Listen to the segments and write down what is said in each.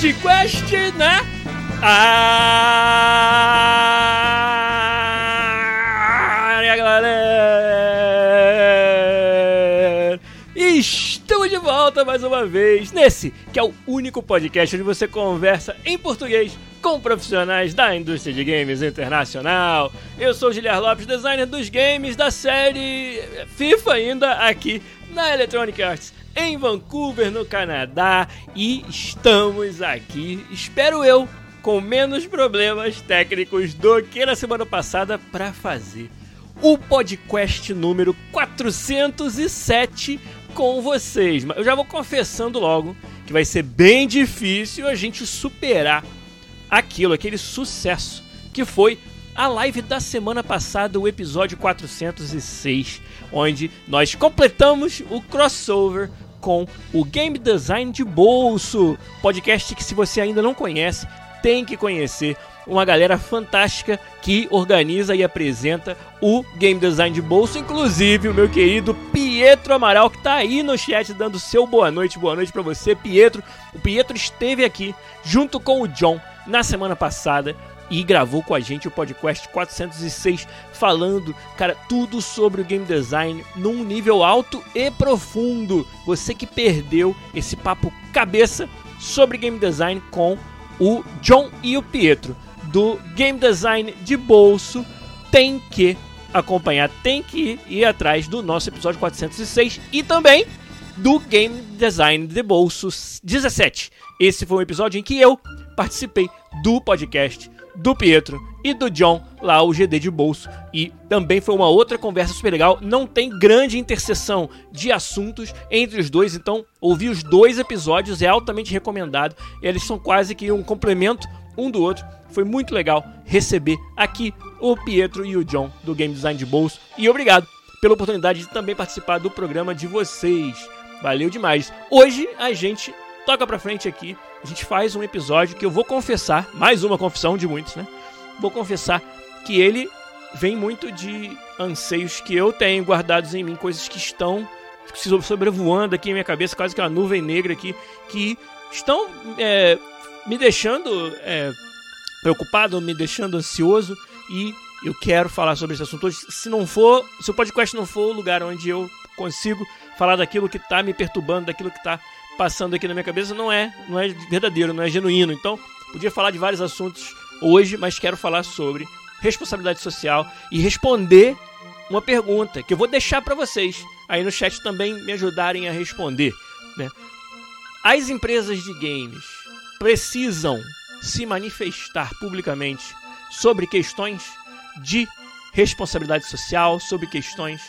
Podcast, né? Área, galera! Estamos de volta mais uma vez nesse que é o único podcast onde você conversa em português com profissionais da indústria de games internacional. Eu sou o Giliar Lopes, designer dos games da série FIFA ainda aqui na Electronic Arts em Vancouver, no Canadá, e estamos aqui, espero eu, com menos problemas técnicos do que na semana passada para fazer o podcast número 407 com vocês. Mas eu já vou confessando logo que vai ser bem difícil a gente superar aquilo, aquele sucesso que foi a live da semana passada, o episódio 406, onde nós completamos o crossover com o Game Design de Bolso, podcast que se você ainda não conhece, tem que conhecer. Uma galera fantástica que organiza e apresenta o Game Design de Bolso, inclusive o meu querido Pietro Amaral, que está aí no chat dando seu boa noite, boa noite para você, Pietro. O Pietro esteve aqui junto com o John na semana passada e gravou com a gente o podcast 406 falando, cara, tudo sobre o game design num nível alto e profundo. Você que perdeu esse papo cabeça sobre game design com o John e o Pietro do Game Design de Bolso tem que acompanhar, tem que ir atrás do nosso episódio 406 e também do Game Design de Bolso 17. Esse foi um episódio em que eu participei do podcast do Pietro e do John, lá o GD de bolso. E também foi uma outra conversa super legal. Não tem grande interseção de assuntos entre os dois, então ouvir os dois episódios é altamente recomendado. Eles são quase que um complemento um do outro. Foi muito legal receber aqui o Pietro e o John do Game Design de Bolso. E obrigado pela oportunidade de também participar do programa de vocês. Valeu demais. Hoje a gente toca pra frente aqui a gente faz um episódio que eu vou confessar, mais uma confissão de muitos, né? Vou confessar que ele vem muito de anseios que eu tenho guardados em mim, coisas que estão sobrevoando aqui em minha cabeça, quase que uma nuvem negra aqui, que estão é, me deixando é, preocupado, me deixando ansioso e eu quero falar sobre esse assunto hoje. Se não for, se o podcast não for o lugar onde eu consigo falar daquilo que está me perturbando, daquilo que está passando aqui na minha cabeça não é, não é verdadeiro, não é genuíno. Então, podia falar de vários assuntos hoje, mas quero falar sobre responsabilidade social e responder uma pergunta que eu vou deixar para vocês aí no chat também me ajudarem a responder. Né? As empresas de games precisam se manifestar publicamente sobre questões de responsabilidade social, sobre questões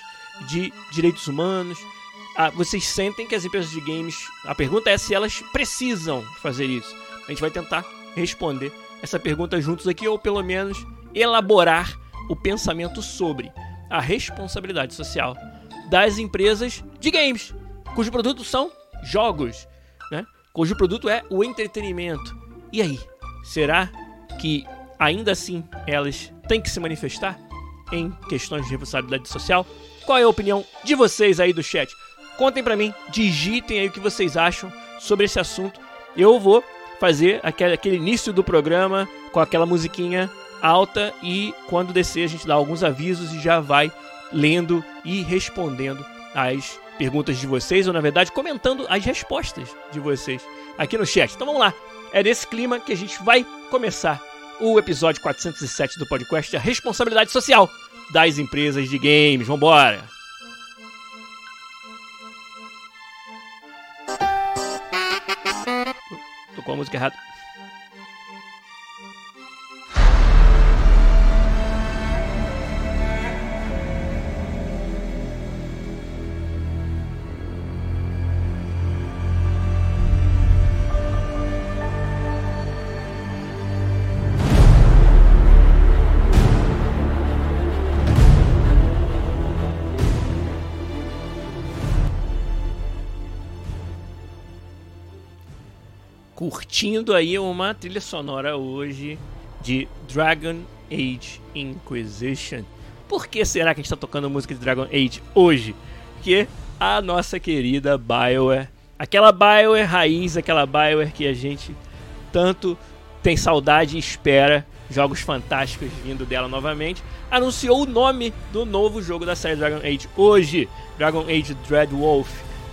de direitos humanos, ah, vocês sentem que as empresas de games. A pergunta é se elas precisam fazer isso. A gente vai tentar responder essa pergunta juntos aqui, ou pelo menos elaborar o pensamento sobre a responsabilidade social das empresas de games, cujo produto são jogos, né? cujo produto é o entretenimento. E aí, será que ainda assim elas têm que se manifestar em questões de responsabilidade social? Qual é a opinião de vocês aí do chat? Contem para mim, digitem aí o que vocês acham sobre esse assunto. Eu vou fazer aquele, aquele início do programa com aquela musiquinha alta e quando descer a gente dá alguns avisos e já vai lendo e respondendo as perguntas de vocês, ou na verdade comentando as respostas de vocês aqui no chat. Então vamos lá, é nesse clima que a gente vai começar o episódio 407 do podcast A Responsabilidade Social das Empresas de Games. Vambora! Tocou a música errada. Curtindo aí uma trilha sonora hoje de Dragon Age Inquisition. Por que será que a gente está tocando música de Dragon Age hoje? Porque a nossa querida BioWare, aquela BioWare raiz, aquela BioWare que a gente tanto tem saudade e espera jogos fantásticos vindo dela novamente, anunciou o nome do novo jogo da série Dragon Age hoje, Dragon Age Dreadwolf.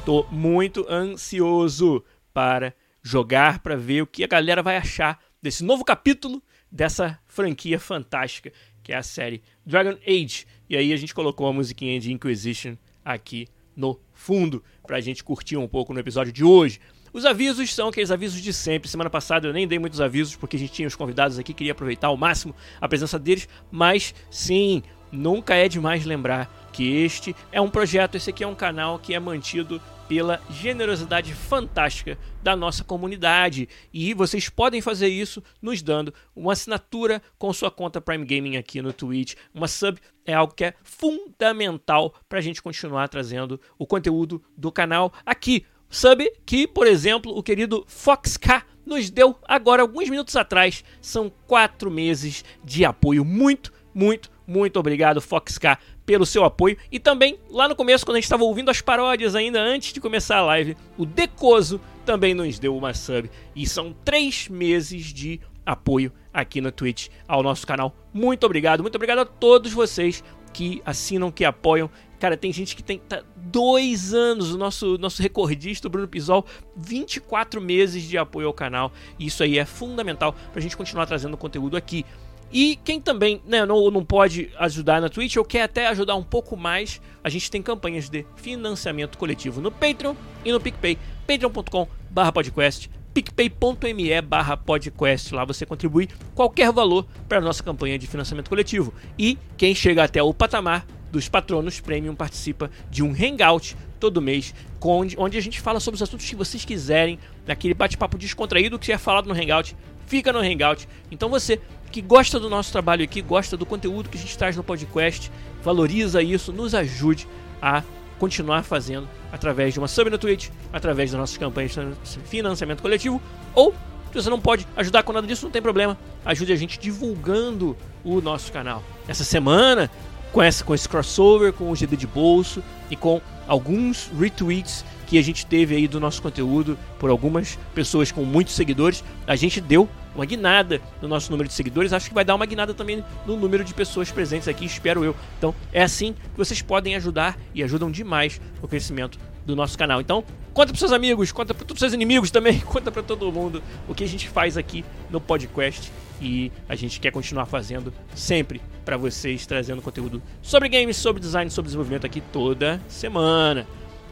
Tô muito ansioso para jogar, para ver o que a galera vai achar desse novo capítulo dessa franquia fantástica que é a série Dragon Age. E aí a gente colocou a musiquinha de Inquisition aqui no fundo pra gente curtir um pouco no episódio de hoje. Os avisos são aqueles avisos de sempre. Semana passada eu nem dei muitos avisos porque a gente tinha os convidados aqui, queria aproveitar ao máximo a presença deles, mas sim, nunca é demais lembrar que este é um projeto, esse aqui é um canal que é mantido pela generosidade fantástica da nossa comunidade. E vocês podem fazer isso nos dando uma assinatura com sua conta Prime Gaming aqui no Twitch. Uma sub é algo que é fundamental para a gente continuar trazendo o conteúdo do canal aqui. Sub que, por exemplo, o querido FoxK nos deu agora, alguns minutos atrás. São quatro meses de apoio. Muito, muito, muito obrigado, FoxK, pelo seu apoio. E também, lá no começo, quando a gente estava ouvindo as paródias ainda antes de começar a live, o Decoso também nos deu uma sub. E são três meses de apoio aqui no Twitch ao nosso canal. Muito obrigado, muito obrigado a todos vocês que assinam, que apoiam. Cara, tem gente que tem tá, dois anos, o nosso, nosso recordista, o Bruno Pisol, 24 meses de apoio ao canal. E isso aí é fundamental para a gente continuar trazendo conteúdo aqui. E quem também né, não, não pode ajudar na Twitch ou quer até ajudar um pouco mais, a gente tem campanhas de financiamento coletivo no Patreon e no PicPay. patreon.com/podcast picpay.me barra podcast. Lá você contribui qualquer valor para a nossa campanha de financiamento coletivo. E quem chega até o patamar dos patronos premium participa de um hangout todo mês, onde, onde a gente fala sobre os assuntos que vocês quiserem, naquele bate-papo descontraído que é falado no hangout, fica no hangout. Então você que gosta do nosso trabalho aqui, gosta do conteúdo que a gente traz no podcast, valoriza isso, nos ajude a continuar fazendo através de uma sub no Twitch, através das nossas campanhas de financiamento coletivo, ou se você não pode ajudar com nada disso, não tem problema. Ajude a gente divulgando o nosso canal. Essa semana, com, essa, com esse crossover, com o GD de bolso e com alguns retweets que a gente teve aí do nosso conteúdo por algumas pessoas com muitos seguidores, a gente deu uma guinada no nosso número de seguidores. Acho que vai dar uma guinada também no número de pessoas presentes aqui, espero eu. Então é assim que vocês podem ajudar e ajudam demais no crescimento do nosso canal. Então, conta para seus amigos, conta para todos os seus inimigos também, conta para todo mundo o que a gente faz aqui no podcast e a gente quer continuar fazendo sempre para vocês, trazendo conteúdo sobre games, sobre design, sobre desenvolvimento aqui toda semana.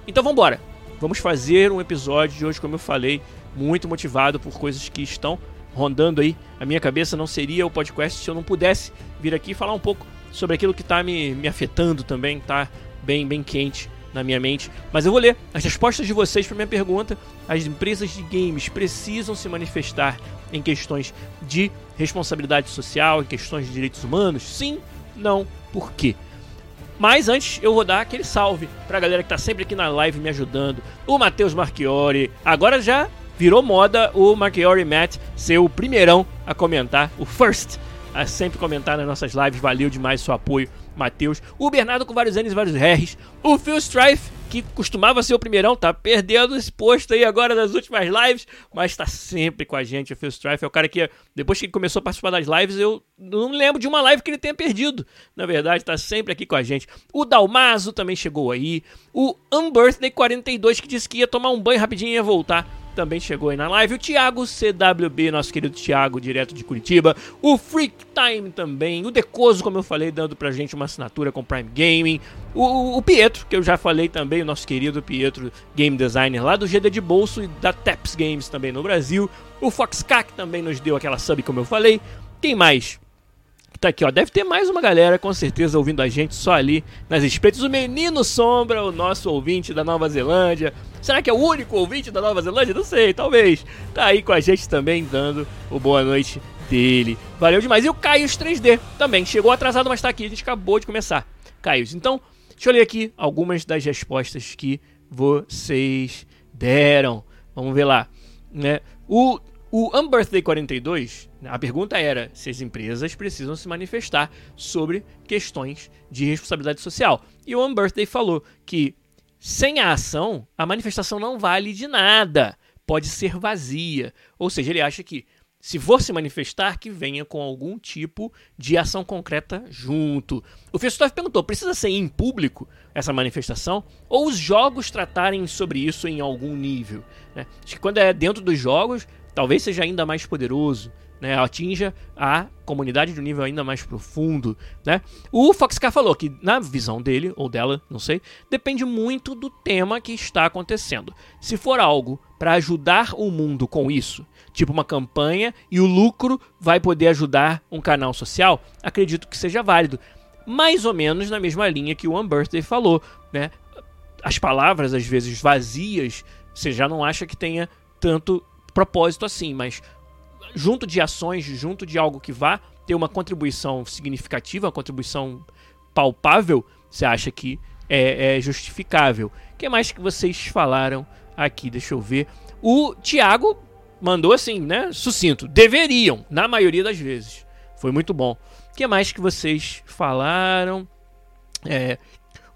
Então vamos embora. Vamos fazer um episódio de hoje, como eu falei, muito motivado por coisas que estão rondando aí a minha cabeça. Não seria o podcast se eu não pudesse vir aqui falar um pouco sobre aquilo que está me, me afetando também, tá bem, bem quente na minha mente. Mas eu vou ler as respostas de vocês para minha pergunta. As empresas de games precisam se manifestar em questões de responsabilidade social, em questões de direitos humanos? Sim, não, por quê? Mas antes eu vou dar aquele salve pra galera que tá sempre aqui na live me ajudando. O Matheus Marchiori. Agora já virou moda o Marchiori Matt ser o primeirão a comentar, o first a sempre comentar nas nossas lives. Valeu demais o seu apoio, Matheus. O Bernardo com vários N's e vários R's. O Phil Strife, que costumava ser o primeirão, tá perdendo esse posto aí agora nas últimas lives, mas tá sempre com a gente. O Phil Strife é o cara que, depois que ele começou a participar das lives, eu não lembro de uma live que ele tenha perdido. Na verdade, tá sempre aqui com a gente. O Dalmazo também chegou aí. O Unbirthday 42, que disse que ia tomar um banho rapidinho e ia voltar também chegou aí na live. O Thiago CWB, nosso querido Thiago, direto de Curitiba. O Freak Time também. O Decoso, como eu falei, dando pra gente uma assinatura com Prime Gaming. O, o Pietro, que eu já falei também, o nosso querido Pietro, game designer lá do GD de Bolso e da Taps Games também no Brasil. O Foxcac também nos deu aquela sub, como eu falei. Quem mais? Tá aqui, ó. Deve ter mais uma galera, com certeza, ouvindo a gente só ali nas espretas. O Menino Sombra, o nosso ouvinte da Nova Zelândia. Será que é o único ouvinte da Nova Zelândia? Não sei, talvez. Tá aí com a gente também, dando o boa noite dele. Valeu demais. E o Caio 3D também. Chegou atrasado, mas tá aqui. A gente acabou de começar. Caio. Então, deixa eu ler aqui algumas das respostas que vocês deram. Vamos ver lá. Né? O, o Unbirthday 42, a pergunta era se as empresas precisam se manifestar sobre questões de responsabilidade social. E o Unbirthday falou que sem a ação, a manifestação não vale de nada, pode ser vazia. Ou seja, ele acha que se for se manifestar, que venha com algum tipo de ação concreta junto. O Festoff perguntou: precisa ser em público essa manifestação? Ou os jogos tratarem sobre isso em algum nível? Né? Acho que quando é dentro dos jogos, talvez seja ainda mais poderoso. Né, atinja a comunidade de um nível ainda mais profundo. Né? O Foxcar falou que, na visão dele, ou dela, não sei, depende muito do tema que está acontecendo. Se for algo para ajudar o mundo com isso, tipo uma campanha, e o lucro vai poder ajudar um canal social, acredito que seja válido. Mais ou menos na mesma linha que o Unbirthday falou, né? As palavras, às vezes vazias, você já não acha que tenha tanto propósito assim, mas junto de ações, junto de algo que vá ter uma contribuição significativa, uma contribuição palpável, você acha que é, é justificável. O que mais que vocês falaram aqui? Deixa eu ver. O Thiago mandou assim, né? Sucinto. Deveriam, na maioria das vezes. Foi muito bom. O que mais que vocês falaram? É,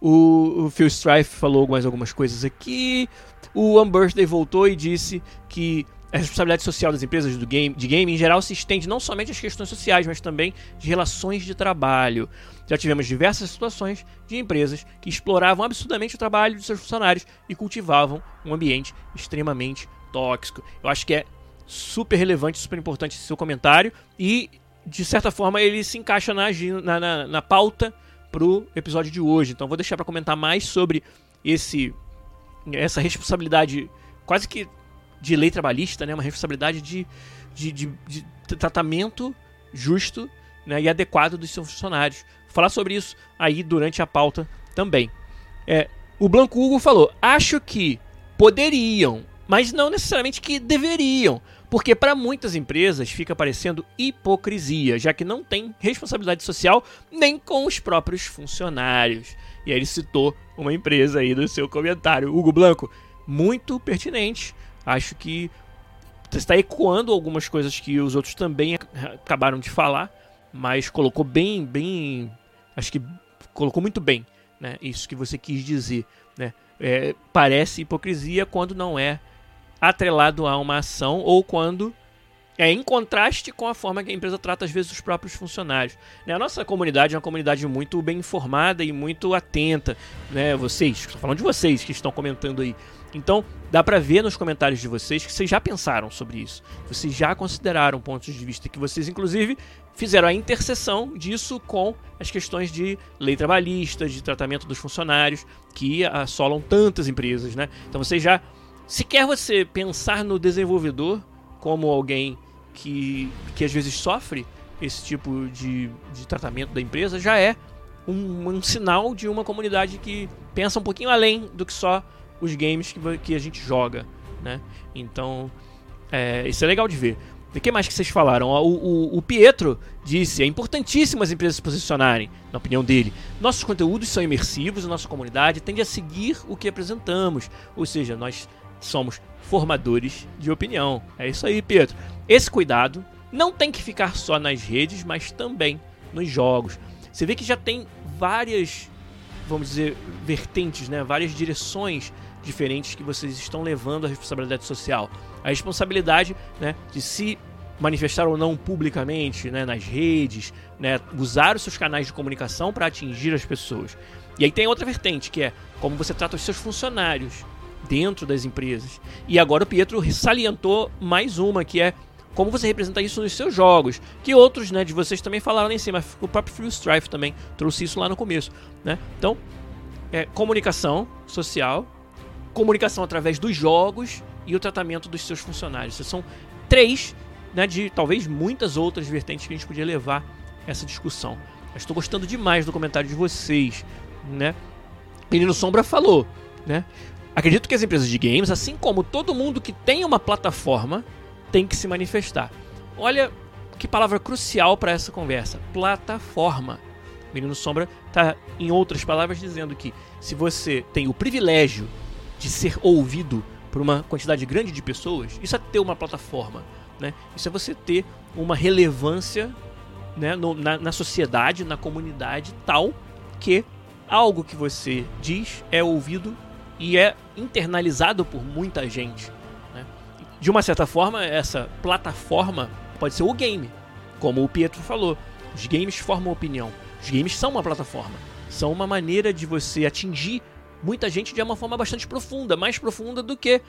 o, o Phil Strife falou mais algumas coisas aqui. O Unbirthday voltou e disse que a responsabilidade social das empresas do game, de game em geral se estende não somente às questões sociais, mas também de relações de trabalho. Já tivemos diversas situações de empresas que exploravam absurdamente o trabalho de seus funcionários e cultivavam um ambiente extremamente tóxico. Eu acho que é super relevante, super importante esse seu comentário e, de certa forma, ele se encaixa na, na, na, na pauta pro episódio de hoje. Então, vou deixar para comentar mais sobre esse essa responsabilidade quase que de lei trabalhista, né? Uma responsabilidade de, de, de, de tratamento justo né? e adequado dos seus funcionários. Vou falar sobre isso aí durante a pauta também. É, o Blanco Hugo falou: acho que poderiam mas não necessariamente que deveriam, porque para muitas empresas fica parecendo hipocrisia, já que não tem responsabilidade social nem com os próprios funcionários. E aí ele citou uma empresa aí no seu comentário, Hugo Blanco, muito pertinente. Acho que está ecoando algumas coisas que os outros também acabaram de falar, mas colocou bem, bem, acho que colocou muito bem, né? Isso que você quis dizer, né? É, parece hipocrisia quando não é atrelado a uma ação ou quando é em contraste com a forma que a empresa trata às vezes os próprios funcionários. Né? A nossa comunidade é uma comunidade muito bem informada e muito atenta, né? Vocês, estou falando de vocês que estão comentando aí. Então, dá para ver nos comentários de vocês que vocês já pensaram sobre isso. Vocês já consideraram pontos de vista que vocês inclusive fizeram a interseção disso com as questões de lei trabalhista, de tratamento dos funcionários que assolam tantas empresas, né? Então, vocês já se quer você pensar no desenvolvedor como alguém que, que às vezes sofre esse tipo de, de tratamento da empresa, já é um, um, sinal de uma comunidade que pensa um pouquinho além do que só os games que, que a gente joga, né? Então, é, isso é legal de ver. O que mais que vocês falaram? O, o, o, Pietro disse: é importantíssimo as empresas se posicionarem, na opinião dele. Nossos conteúdos são imersivos, a nossa comunidade tende a seguir o que apresentamos. Ou seja, nós somos formadores de opinião. É isso aí, Pedro. Esse cuidado não tem que ficar só nas redes, mas também nos jogos. Você vê que já tem várias, vamos dizer, vertentes, né? várias direções diferentes que vocês estão levando a responsabilidade social. A responsabilidade né, de se manifestar ou não publicamente né, nas redes, né, usar os seus canais de comunicação para atingir as pessoas. E aí tem outra vertente, que é como você trata os seus funcionários dentro das empresas. E agora o Pietro salientou mais uma, que é como você representa isso nos seus jogos. Que outros né, de vocês também falaram lá em cima. O próprio Free Strife também trouxe isso lá no começo. Né? Então, é, comunicação social, comunicação através dos jogos e o tratamento dos seus funcionários. Esses são três né, de talvez muitas outras vertentes que a gente podia levar essa discussão. Estou gostando demais do comentário de vocês. Né? Menino Sombra falou, né? Acredito que as empresas de games, assim como todo mundo que tem uma plataforma, tem que se manifestar. Olha que palavra crucial para essa conversa: plataforma. Menino Sombra está, em outras palavras, dizendo que se você tem o privilégio de ser ouvido por uma quantidade grande de pessoas, isso é ter uma plataforma, né? Isso é você ter uma relevância né, no, na, na sociedade, na comunidade tal que algo que você diz é ouvido e é internalizado por muita gente. Né? De uma certa forma, essa plataforma pode ser o game, como o Pietro falou. Os games formam opinião. Os games são uma plataforma. São uma maneira de você atingir muita gente de uma forma bastante profunda, mais profunda do que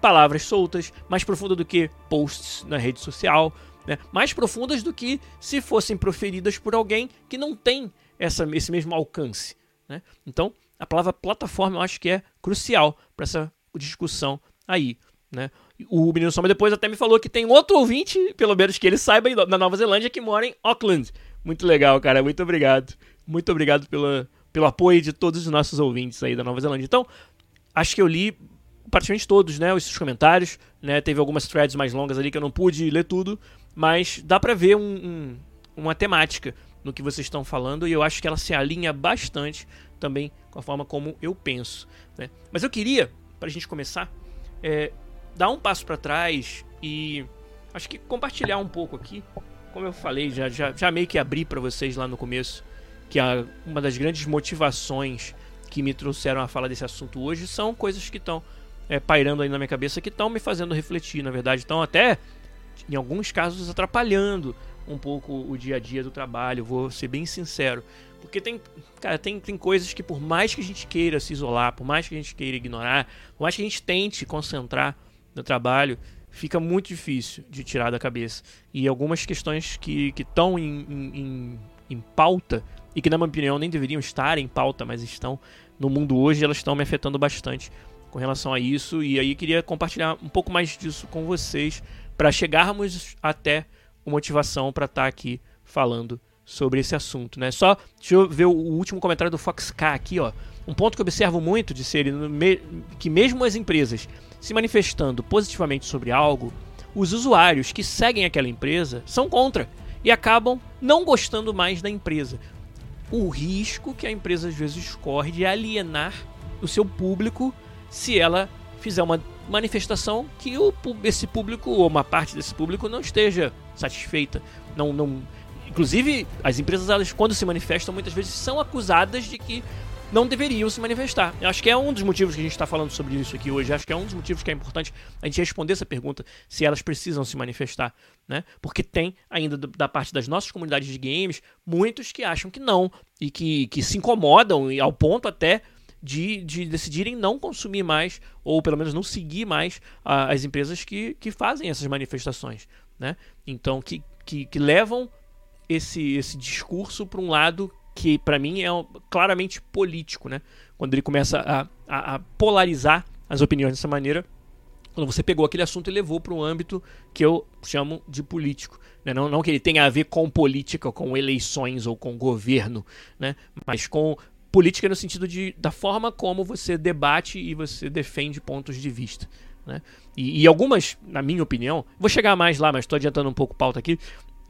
palavras soltas, mais profunda do que posts na rede social, né? mais profundas do que se fossem proferidas por alguém que não tem essa, esse mesmo alcance. Né? Então, a palavra plataforma eu acho que é crucial para essa discussão aí. Né? O Menino Soma depois até me falou que tem outro ouvinte, pelo menos que ele saiba, na Nova Zelândia, que mora em Auckland. Muito legal, cara. Muito obrigado. Muito obrigado pela, pelo apoio de todos os nossos ouvintes aí da Nova Zelândia. Então, acho que eu li praticamente todos, né, os comentários, né, teve algumas threads mais longas ali que eu não pude ler tudo, mas dá pra ver um, um, uma temática no que vocês estão falando e eu acho que ela se alinha bastante também com a forma como eu penso, né. Mas eu queria, pra gente começar, é, dar um passo para trás e acho que compartilhar um pouco aqui, como eu falei, já, já, já meio que abri para vocês lá no começo, que a, uma das grandes motivações que me trouxeram a fala desse assunto hoje são coisas que estão é, pairando aí na minha cabeça que estão me fazendo refletir, na verdade, estão até em alguns casos atrapalhando um pouco o dia a dia do trabalho, vou ser bem sincero. Porque tem, cara, tem, tem coisas que por mais que a gente queira se isolar, por mais que a gente queira ignorar, por mais que a gente tente concentrar no trabalho, fica muito difícil de tirar da cabeça. E algumas questões que estão em, em, em pauta e que na minha opinião nem deveriam estar em pauta, mas estão no mundo hoje, elas estão me afetando bastante com relação a isso e aí queria compartilhar um pouco mais disso com vocês para chegarmos até a motivação para estar tá aqui falando sobre esse assunto, né? Só deixa eu ver o último comentário do Fox K aqui, ó. Um ponto que eu observo muito de ser que mesmo as empresas se manifestando positivamente sobre algo, os usuários que seguem aquela empresa são contra e acabam não gostando mais da empresa o risco que a empresa às vezes corre de alienar o seu público se ela fizer uma manifestação que o, esse público ou uma parte desse público não esteja satisfeita, não, não inclusive as empresas elas quando se manifestam muitas vezes são acusadas de que não deveriam se manifestar. Eu acho que é um dos motivos que a gente está falando sobre isso aqui hoje. Eu acho que é um dos motivos que é importante a gente responder essa pergunta se elas precisam se manifestar, né? Porque tem ainda da parte das nossas comunidades de games muitos que acham que não e que, que se incomodam e ao ponto até de, de decidirem não consumir mais ou pelo menos não seguir mais a, as empresas que, que fazem essas manifestações, né? Então que, que, que levam esse, esse discurso para um lado que para mim é claramente político, né? Quando ele começa a, a, a, polarizar as opiniões dessa maneira, quando você pegou aquele assunto e levou para um âmbito que eu chamo de político. Né? Não, não que ele tenha a ver com política, com eleições ou com governo, né? mas com política no sentido de, da forma como você debate e você defende pontos de vista. Né? E, e, algumas, na minha opinião, vou chegar mais lá, mas estou adiantando um pouco pauta aqui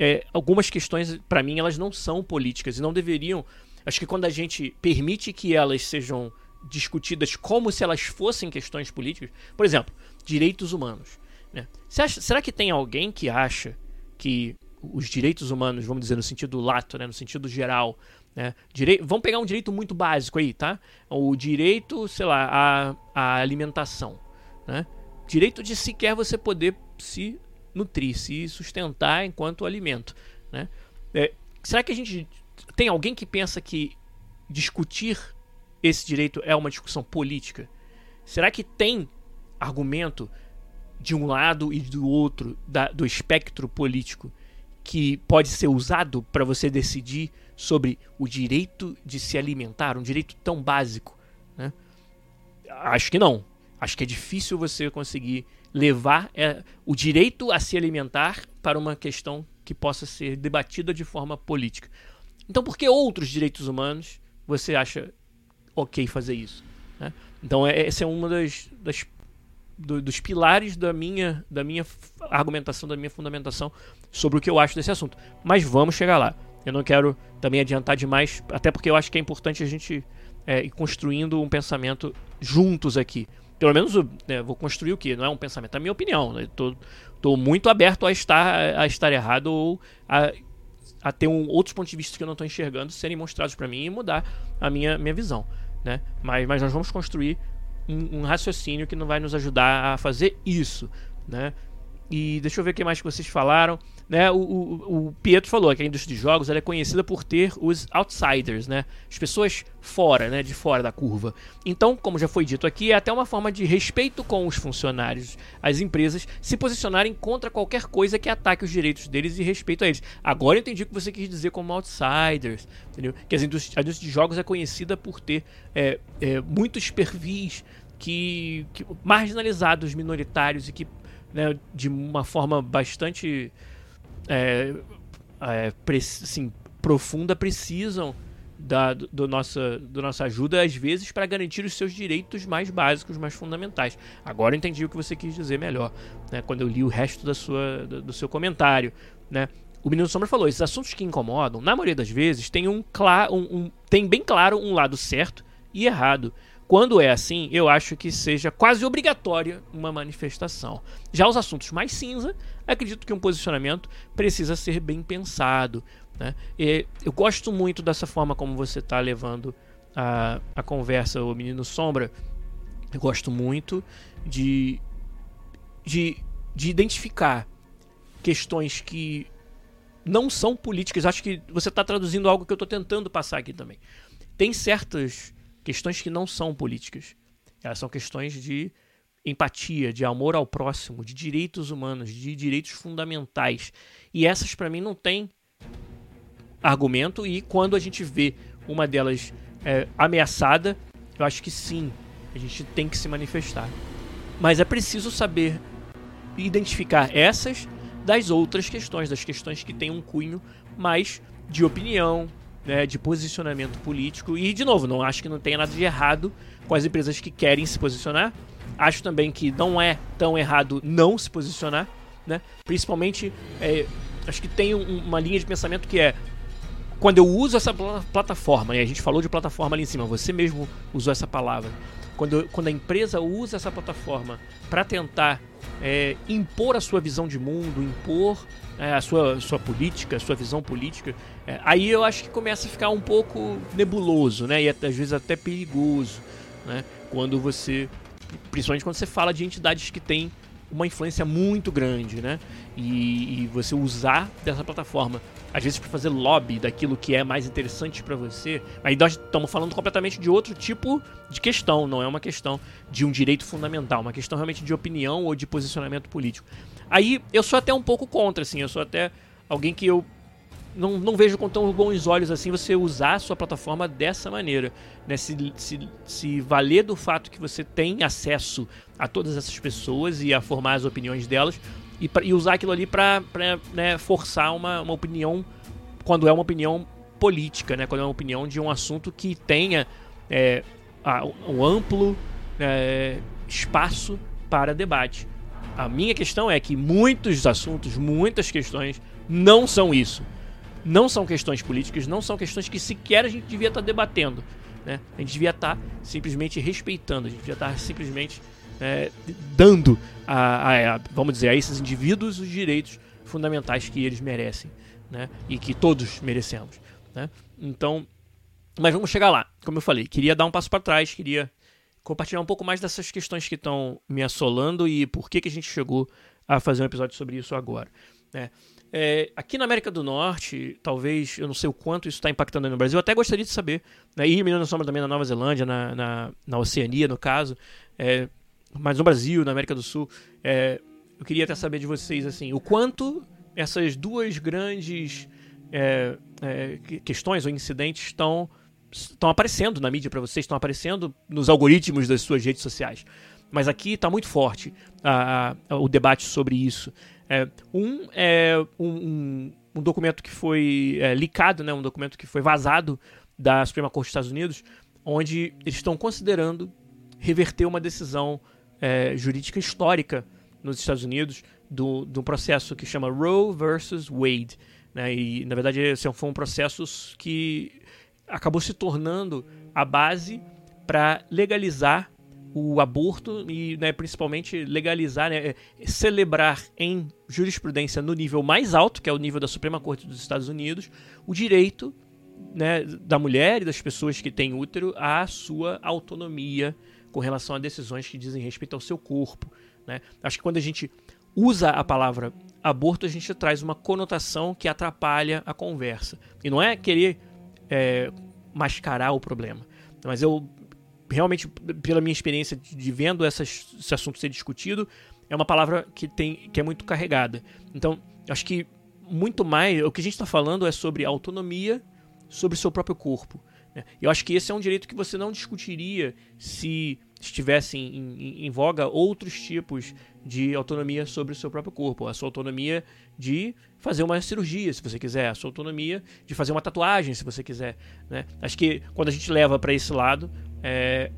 é, algumas questões, para mim, elas não são políticas e não deveriam. Acho que quando a gente permite que elas sejam discutidas como se elas fossem questões políticas, por exemplo, direitos humanos. Né? Acha, será que tem alguém que acha que os direitos humanos, vamos dizer no sentido lato, né, no sentido geral, né, direi vamos pegar um direito muito básico aí, tá? O direito, sei lá, à, à alimentação, né? Direito de sequer você poder se nutrir, se sustentar enquanto alimento. Né? É, será que a gente tem alguém que pensa que discutir esse direito é uma discussão política? Será que tem argumento de um lado e do outro da, do espectro político que pode ser usado para você decidir sobre o direito de se alimentar, um direito tão básico? Né? Acho que não. Acho que é difícil você conseguir levar é, o direito a se alimentar para uma questão que possa ser debatida de forma política. Então, por que outros direitos humanos você acha ok fazer isso? Né? Então, é, esse é um das, das do, dos pilares da minha, da minha argumentação, da minha fundamentação sobre o que eu acho desse assunto. Mas vamos chegar lá. Eu não quero também adiantar demais, até porque eu acho que é importante a gente é, ir construindo um pensamento juntos aqui. Pelo menos né, vou construir o que? Não é um pensamento, é a minha opinião. Né? Tô, tô muito aberto a estar, a estar errado ou a, a ter um, outros pontos de vista que eu não estou enxergando serem mostrados para mim e mudar a minha, minha visão. Né? Mas, mas nós vamos construir um, um, raciocínio que não vai nos ajudar a fazer isso. Né? E deixa eu ver o que mais que vocês falaram. Né, o, o, o, Pietro falou que a indústria de jogos é conhecida por ter os outsiders, né, as pessoas fora, né, de fora da curva. Então, como já foi dito aqui, é até uma forma de respeito com os funcionários, as empresas se posicionarem contra qualquer coisa que ataque os direitos deles e respeito a eles. Agora eu entendi o que você quis dizer como outsiders, entendeu? Que a indústria, a indústria de jogos é conhecida por ter é, é, muitos perfis que, que marginalizados, minoritários e que né, de uma forma bastante é, é, assim, profunda precisam da do nossa, do nossa ajuda, às vezes, para garantir os seus direitos mais básicos, mais fundamentais. Agora entendi o que você quis dizer melhor, né, quando eu li o resto da sua, do, do seu comentário. Né? O Menino Sombra falou: esses assuntos que incomodam, na maioria das vezes, tem, um, um, um tem bem claro um lado certo e errado. Quando é assim, eu acho que seja quase obrigatória uma manifestação. Já os assuntos mais cinza, acredito que um posicionamento precisa ser bem pensado. Né? E eu gosto muito dessa forma como você está levando a, a conversa, o Menino Sombra. Eu gosto muito de, de, de identificar questões que não são políticas. Acho que você está traduzindo algo que eu estou tentando passar aqui também. Tem certas questões que não são políticas. Elas são questões de empatia, de amor ao próximo, de direitos humanos, de direitos fundamentais. E essas, para mim, não tem argumento. E quando a gente vê uma delas é, ameaçada, eu acho que sim, a gente tem que se manifestar. Mas é preciso saber identificar essas das outras questões, das questões que têm um cunho mais de opinião, né, de posicionamento político. E, de novo, não acho que não tenha nada de errado com as empresas que querem se posicionar. Acho também que não é tão errado não se posicionar, né? Principalmente, é, acho que tem um, uma linha de pensamento que é quando eu uso essa pl plataforma, e a gente falou de plataforma ali em cima, você mesmo usou essa palavra. Quando, quando a empresa usa essa plataforma para tentar é, impor a sua visão de mundo, impor é, a sua, sua política, a sua visão política, é, aí eu acho que começa a ficar um pouco nebuloso, né? E às vezes até perigoso, né? Quando você, principalmente quando você fala de entidades que têm uma influência muito grande, né? E, e você usar dessa plataforma, às vezes para fazer lobby daquilo que é mais interessante para você. Aí nós estamos falando completamente de outro tipo de questão, não é uma questão de um direito fundamental, uma questão realmente de opinião ou de posicionamento político. Aí eu sou até um pouco contra, assim, eu sou até alguém que eu não, não vejo com tão bons olhos assim você usar a sua plataforma dessa maneira. Né? Se, se, se valer do fato que você tem acesso a todas essas pessoas e a formar as opiniões delas e, pra, e usar aquilo ali para né, forçar uma, uma opinião quando é uma opinião política, né? quando é uma opinião de um assunto que tenha é, a, um amplo é, espaço para debate. A minha questão é que muitos assuntos, muitas questões não são isso não são questões políticas, não são questões que sequer a gente devia estar debatendo. Né? A gente devia estar simplesmente respeitando, a gente devia estar simplesmente é, dando, a, a, a, vamos dizer, a esses indivíduos os direitos fundamentais que eles merecem né? e que todos merecemos. Né? Então, mas vamos chegar lá. Como eu falei, queria dar um passo para trás, queria compartilhar um pouco mais dessas questões que estão me assolando e por que, que a gente chegou a fazer um episódio sobre isso agora. Né? É, aqui na América do Norte, talvez, eu não sei o quanto isso está impactando no Brasil, eu até gostaria de saber. Né? E Menino Sombra também na Nova Zelândia, na, na, na Oceania, no caso. É, mas no Brasil, na América do Sul, é, eu queria até saber de vocês assim, o quanto essas duas grandes é, é, questões ou incidentes estão estão aparecendo na mídia para vocês, estão aparecendo nos algoritmos das suas redes sociais. Mas aqui está muito forte a, a, o debate sobre isso. É, um é um, um, um, documento que foi é, licado, né, um documento que foi vazado da Suprema Corte dos Estados Unidos, onde eles estão considerando reverter uma decisão é, jurídica histórica nos Estados Unidos do, do processo que chama Roe versus Wade. Né, e, na verdade, esse foi um processo que acabou se tornando a base para legalizar o aborto e né, principalmente legalizar, né, celebrar em jurisprudência no nível mais alto, que é o nível da Suprema Corte dos Estados Unidos, o direito né, da mulher e das pessoas que têm útero à sua autonomia com relação a decisões que dizem respeito ao seu corpo. Né? Acho que quando a gente usa a palavra aborto, a gente traz uma conotação que atrapalha a conversa. E não é querer é, mascarar o problema. Mas eu realmente, pela minha experiência de vendo essas, esse assunto ser discutido, é uma palavra que, tem, que é muito carregada. Então, acho que muito mais, o que a gente está falando é sobre autonomia sobre o seu próprio corpo. Né? Eu acho que esse é um direito que você não discutiria se estivessem em, em, em, voga outros tipos de autonomia sobre o seu próprio corpo. A sua autonomia de fazer uma cirurgia, se você quiser. A sua autonomia de fazer uma tatuagem, se você quiser. Né? Acho que quando a gente leva para esse lado, é,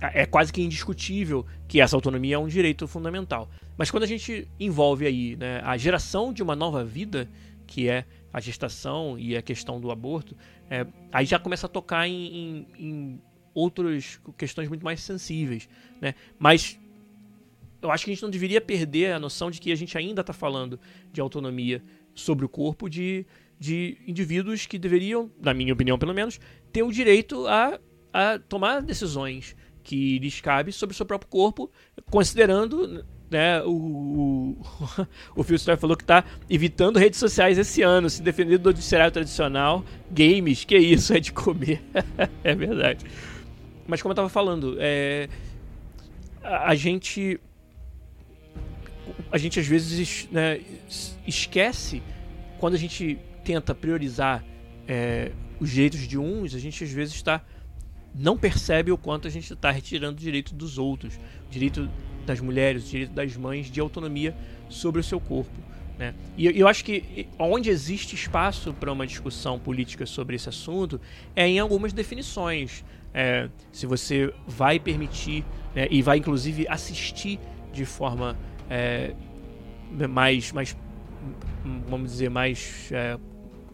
é quase que indiscutível que essa autonomia é um direito fundamental. Mas quando a gente envolve aí né, a geração de uma nova vida, que é a gestação e a questão do aborto, é, aí já começa a tocar em, em, em outras questões muito mais sensíveis, né? Mas eu acho que a gente não deveria perder a noção de que a gente ainda está falando de autonomia sobre o corpo de, de indivíduos que deveriam, na minha opinião pelo menos, ter o direito a, a tomar decisões que lhes cabe sobre o seu próprio corpo, considerando né, o, o, o Phil Story falou que está evitando redes sociais esse ano, se defendendo do noticiário tradicional, games, que isso, é de comer. é verdade. Mas como eu estava falando, é, a, a, gente a gente às vezes né, esquece quando a gente tenta priorizar é, os direitos de uns, a gente às vezes está não percebe o quanto a gente está retirando o direito dos outros, o direito das mulheres, o direito das mães de autonomia sobre o seu corpo. Né? E eu acho que onde existe espaço para uma discussão política sobre esse assunto é em algumas definições. É, se você vai permitir né, e vai inclusive assistir de forma é, mais, mais, vamos dizer, mais é,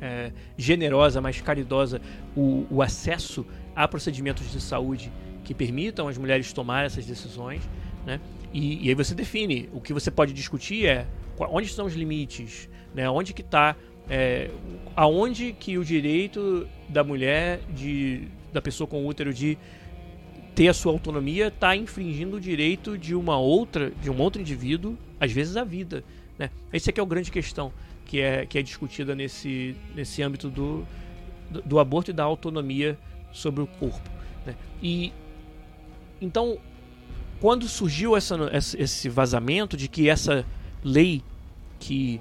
é generosa, mais caridosa o, o acesso a procedimentos de saúde que permitam as mulheres tomar essas decisões, né? E, e, aí você define. O que você pode discutir é onde estão os limites, né? Onde que está, é, aonde que o direito da mulher, de, da pessoa com útero de ter a sua autonomia está infringindo o direito de uma outra, de um outro indivíduo, às vezes a vida, né? Essa aqui é a grande questão que é que é discutida nesse nesse âmbito do, do, do aborto e da autonomia sobre o corpo, né? E então quando surgiu essa, esse vazamento de que essa lei que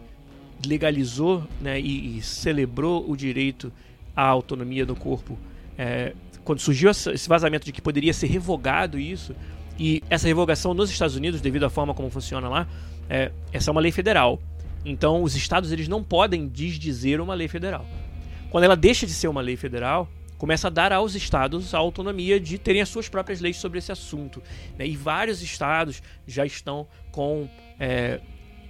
legalizou né, e, e celebrou o direito à autonomia do corpo, é, quando surgiu esse vazamento de que poderia ser revogado isso, e essa revogação nos Estados Unidos, devido à forma como funciona lá, é, essa é uma lei federal. Então, os estados eles não podem desdizer uma lei federal. Quando ela deixa de ser uma lei federal, começa a dar aos estados a autonomia de terem as suas próprias leis sobre esse assunto. Né? E vários estados já estão com é,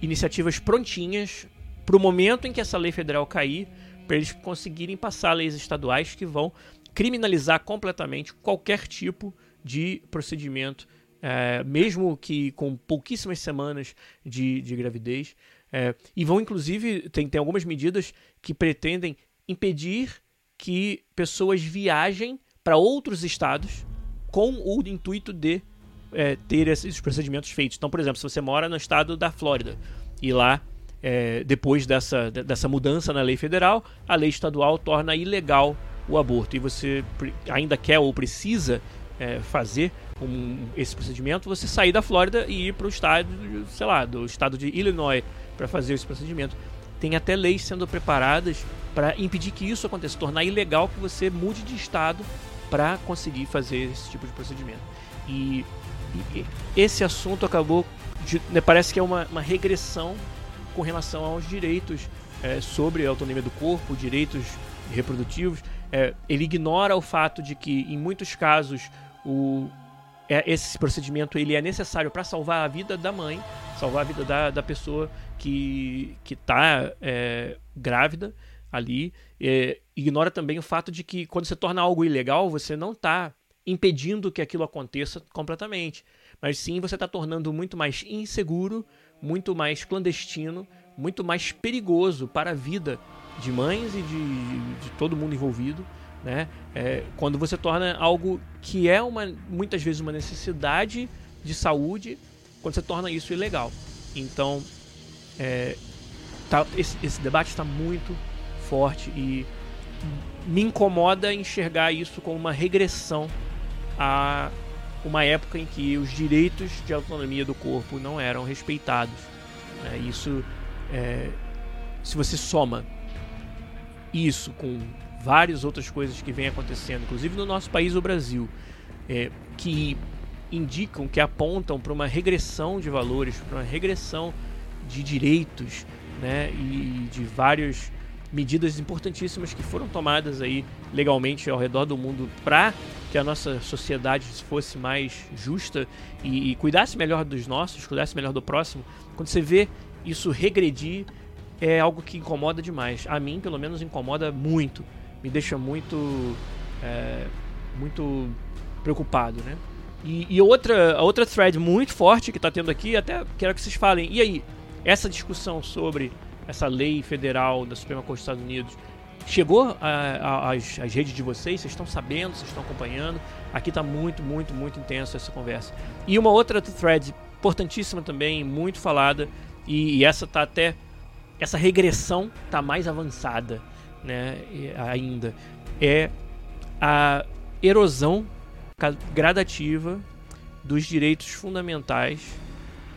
iniciativas prontinhas para o momento em que essa lei federal cair, para eles conseguirem passar leis estaduais que vão criminalizar completamente qualquer tipo de procedimento, é, mesmo que com pouquíssimas semanas de, de gravidez. É, e vão, inclusive, tem, tem algumas medidas que pretendem impedir que pessoas viajem para outros estados com o intuito de é, ter esses procedimentos feitos. Então, por exemplo, se você mora no estado da Flórida e lá, é, depois dessa, dessa mudança na lei federal, a lei estadual torna ilegal o aborto e você ainda quer ou precisa é, fazer um, esse procedimento, você sair da Flórida e ir para o estado, sei lá, do estado de Illinois para fazer esse procedimento. Tem até leis sendo preparadas para impedir que isso aconteça, tornar ilegal que você mude de estado para conseguir fazer esse tipo de procedimento. E, e esse assunto acabou, de, né, parece que é uma, uma, regressão com relação aos direitos é, sobre a autonomia do corpo, direitos reprodutivos. É, ele ignora o fato de que, em muitos casos, o, é, esse procedimento ele é necessário para salvar a vida da mãe, salvar a vida da, da pessoa que está é, grávida ali. É, ignora também o fato de que quando você torna algo ilegal, você não está impedindo que aquilo aconteça completamente. Mas sim você está tornando muito mais inseguro, muito mais clandestino, muito mais perigoso para a vida de mães e de, de todo mundo envolvido. Né? É, quando você torna algo que é uma, muitas vezes uma necessidade de saúde, quando você torna isso ilegal. Então, é, tá, esse, esse debate está muito forte e me incomoda enxergar isso como uma regressão a uma época em que os direitos de autonomia do corpo não eram respeitados. Né? Isso, é, se você soma isso com várias outras coisas que vêm acontecendo, inclusive no nosso país, o Brasil, é, que indicam, que apontam para uma regressão de valores, para uma regressão de direitos, né, e de várias medidas importantíssimas que foram tomadas aí legalmente ao redor do mundo para que a nossa sociedade fosse mais justa e, e, cuidasse melhor dos nossos, cuidasse melhor do próximo. Quando você vê isso regredir, é algo que incomoda demais. A mim, pelo menos, incomoda muito. Me deixa muito, é, muito preocupado, né? E, e, outra, outra thread muito forte que está tendo aqui, até quero que vocês falem. E aí, essa discussão sobre essa lei federal da Suprema Corte dos Estados Unidos chegou às redes de vocês? Vocês estão sabendo? Vocês estão acompanhando? Aqui está muito, muito, muito intenso essa conversa. E uma outra thread importantíssima também, muito falada, e, e essa está até. Essa regressão está mais avançada né, ainda. É a erosão gradativa dos direitos fundamentais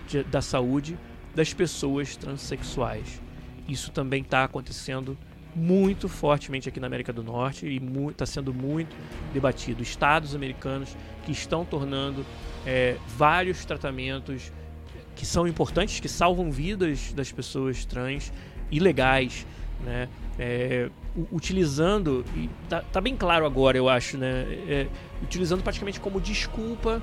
de, da saúde das pessoas transexuais. Isso também está acontecendo muito fortemente aqui na América do Norte e está sendo muito debatido. Estados americanos que estão tornando é, vários tratamentos que são importantes, que salvam vidas das pessoas trans ilegais, né? É, utilizando e tá, tá, bem claro agora, eu acho, né? É, utilizando praticamente como desculpa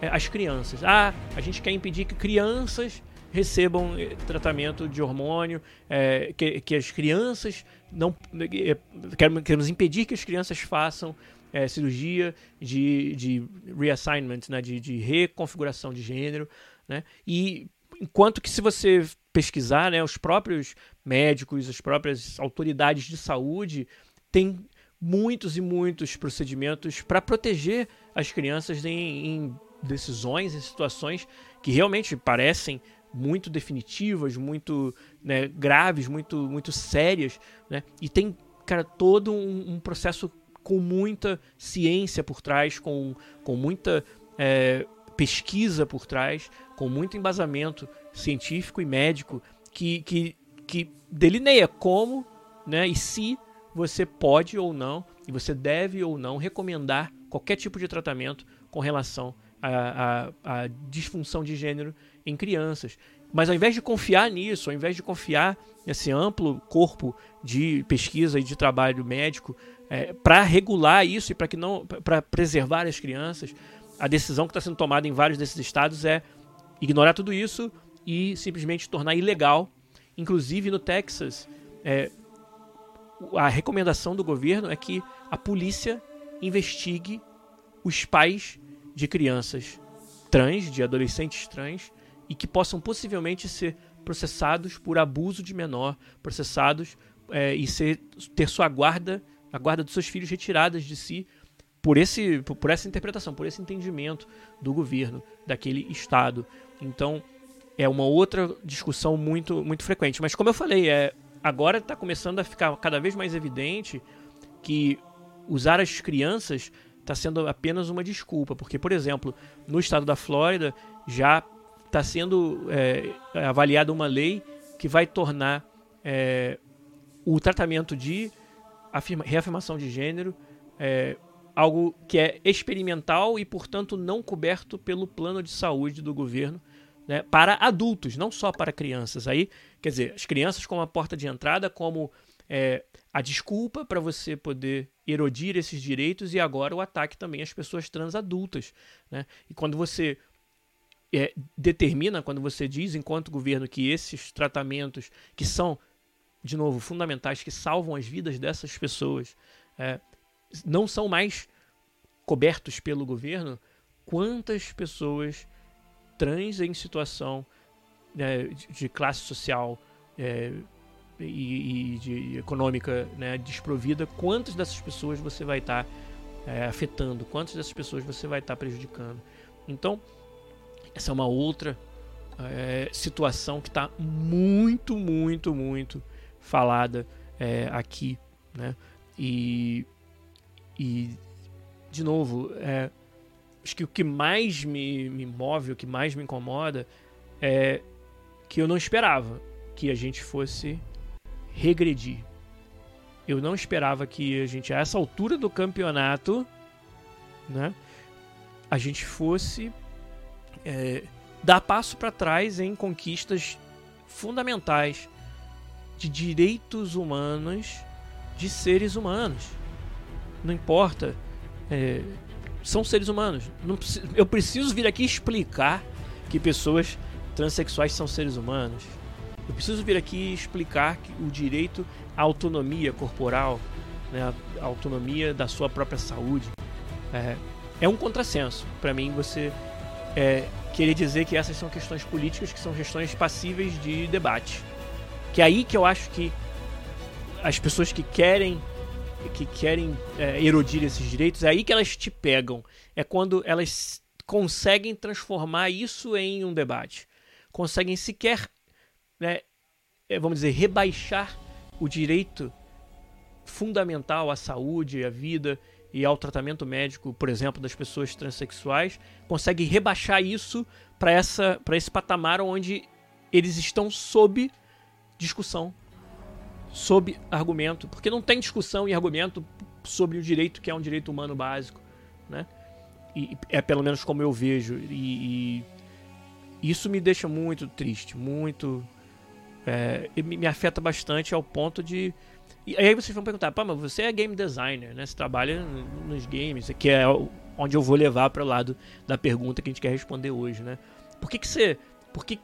é, as crianças. Ah, a gente quer impedir que crianças recebam eh, tratamento de hormônio, é, que, que as crianças não. É, queremos impedir que as crianças façam é, cirurgia de, de reassignment, né, de, de reconfiguração de gênero. Né, e enquanto que se você pesquisar, né, os próprios médicos, as próprias autoridades de saúde têm muitos e muitos procedimentos para proteger as crianças em, em decisões, em situações que realmente parecem muito definitivas, muito né, graves, muito, muito sérias, né? E tem, cara, todo um, um, processo com muita ciência por trás, com, com muita é, pesquisa por trás, com muito embasamento científico e médico que, que, que delineia como né, e se você pode ou não, e você deve ou não recomendar qualquer tipo de tratamento com relação à, à, disfunção de gênero em crianças. Mas ao invés de confiar nisso, ao invés de confiar nesse amplo corpo de pesquisa e de trabalho médico é, para regular isso e para que não para preservar as crianças, a decisão que está sendo tomada em vários desses estados é ignorar tudo isso e simplesmente tornar ilegal. Inclusive no Texas, é, a recomendação do governo é que a polícia investigue os pais de crianças trans, de adolescentes trans, e que possam possivelmente ser processados por abuso de menor, processados é, e ser, ter sua guarda, a guarda dos seus filhos retiradas de si por, esse, por essa interpretação, por esse entendimento do governo daquele estado. Então é uma outra discussão muito, muito frequente. Mas como eu falei, é, agora está começando a ficar cada vez mais evidente que usar as crianças está sendo apenas uma desculpa, porque, por exemplo, no estado da Flórida já está sendo é, avaliada uma lei que vai tornar é, o tratamento de afirma, reafirmação de gênero é, algo que é experimental e, portanto, não coberto pelo plano de saúde do governo né, para adultos, não só para crianças. Aí, quer dizer, as crianças como a porta de entrada, como é, a desculpa para você poder erodir esses direitos e agora o ataque também às pessoas trans adultas. Né? E quando você é, determina, quando você diz, enquanto governo, que esses tratamentos, que são, de novo, fundamentais, que salvam as vidas dessas pessoas, é, não são mais cobertos pelo governo, quantas pessoas trans em situação né, de classe social é, e, e, de econômica né, desprovida, quantas dessas pessoas você vai estar tá, é, afetando, quantas dessas pessoas você vai estar tá prejudicando. Então, essa é uma outra é, situação que está muito, muito, muito falada é, aqui, né? E, e de novo, é, acho que o que mais me, me move, o que mais me incomoda é que eu não esperava que a gente fosse regredir. Eu não esperava que a gente, a essa altura do campeonato, né, a gente fosse é, dar passo para trás em conquistas fundamentais de direitos humanos de seres humanos. Não importa. É, são seres humanos. Não, eu preciso vir aqui explicar que pessoas transexuais são seres humanos. Eu preciso vir aqui explicar que o direito à autonomia corporal, né, a autonomia da sua própria saúde, é, é um contrassenso. Para mim, você é, querer dizer que essas são questões políticas que são questões passíveis de debate. Que é aí que eu acho que as pessoas que querem que querem é, erodir esses direitos, é aí que elas te pegam. É quando elas conseguem transformar isso em um debate. Conseguem sequer, né, é, vamos dizer, rebaixar o direito fundamental à saúde, à vida e ao tratamento médico, por exemplo, das pessoas transexuais, consegue rebaixar isso para essa para esse patamar onde eles estão sob discussão, sob argumento, porque não tem discussão e argumento sobre o direito que é um direito humano básico, né? E é pelo menos como eu vejo e, e isso me deixa muito triste, muito é, me afeta bastante ao ponto de e aí vocês vão perguntar, pá, mas você é game designer, né? Você trabalha nos games, que é onde eu vou levar para o lado da pergunta que a gente quer responder hoje, né? Por que, que você. Por que,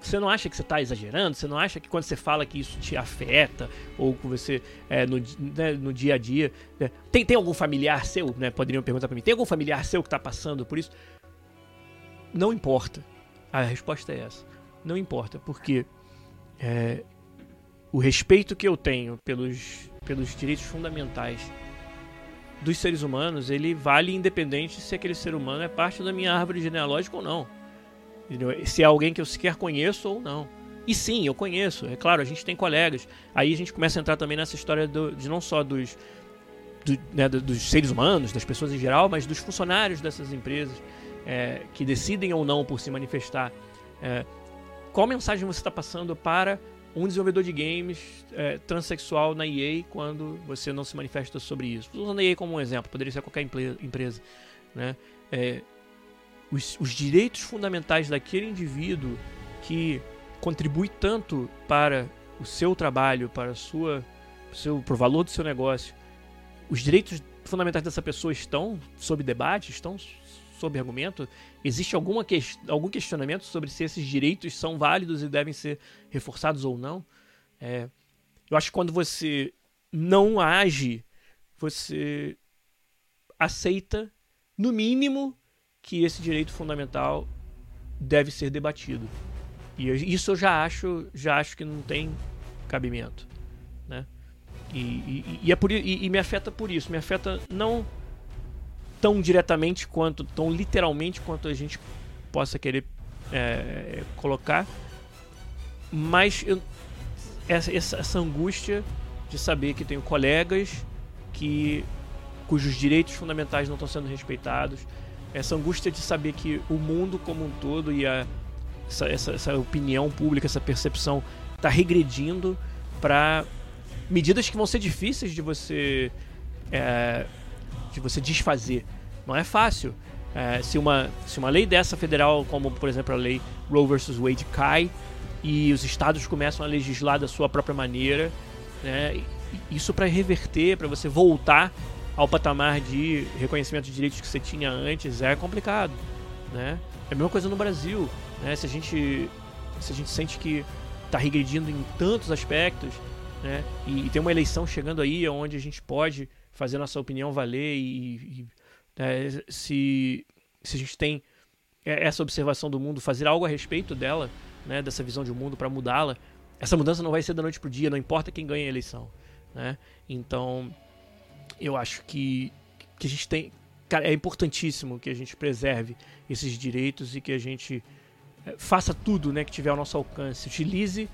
você não acha que você está exagerando? Você não acha que quando você fala que isso te afeta ou que você é, no, né, no dia a dia né? tem, tem algum familiar seu, né? Poderiam perguntar para mim. Tem algum familiar seu que está passando por isso? Não importa. A resposta é essa. Não importa, porque é, o respeito que eu tenho pelos, pelos direitos fundamentais dos seres humanos, ele vale independente se aquele ser humano é parte da minha árvore genealógica ou não. Se é alguém que eu sequer conheço ou não. E sim, eu conheço, é claro, a gente tem colegas. Aí a gente começa a entrar também nessa história do, de não só dos, do, né, dos seres humanos, das pessoas em geral, mas dos funcionários dessas empresas é, que decidem ou não por se manifestar. É, qual mensagem você está passando para um desenvolvedor de games é, transexual na EA quando você não se manifesta sobre isso. Usando a EA como um exemplo, poderia ser qualquer empresa. Né? É, os, os, direitos fundamentais daquele indivíduo que contribui tanto para o seu trabalho, para, sua, seu, para o valor do seu negócio, os direitos fundamentais dessa pessoa estão sob debate, estão sob argumento? Existe alguma que, algum questionamento sobre se esses direitos são válidos e devem ser reforçados ou não? É, eu acho que quando você não age, você aceita, no mínimo, que esse direito fundamental deve ser debatido. E isso eu já acho, já acho que não tem cabimento, né? E, e, e é por, e, e me afeta por isso, me afeta não tão diretamente quanto, tão literalmente quanto a gente possa querer é, colocar, mas eu, essa, essa, angústia de saber que tenho colegas que cujos direitos fundamentais não estão sendo respeitados, essa angústia de saber que o mundo como um todo e a, essa, essa, essa opinião pública, essa percepção está regredindo para medidas que vão ser difíceis de você é, de você desfazer. Não é fácil. É, se, uma, se uma lei dessa federal, como por exemplo a lei Roe vs. Wade, cai e os estados começam a legislar da sua própria maneira, né, isso para reverter, para você voltar ao patamar de reconhecimento de direitos que você tinha antes é complicado, né? É a mesma coisa no Brasil, né? Se a gente se a gente sente que está regredindo em tantos aspectos, né? E, e, tem uma eleição chegando aí onde a gente pode fazer nossa opinião valer e, e é, se, se a gente tem essa observação do mundo, fazer algo a respeito dela, né, dessa visão de mundo para mudá-la, essa mudança não vai ser da noite pro dia, não importa quem ganha a eleição, né? Então, eu acho que, que a gente tem, cara, é importantíssimo que a gente preserve esses direitos e que a gente é, faça tudo, né, que tiver ao nosso alcance, utilize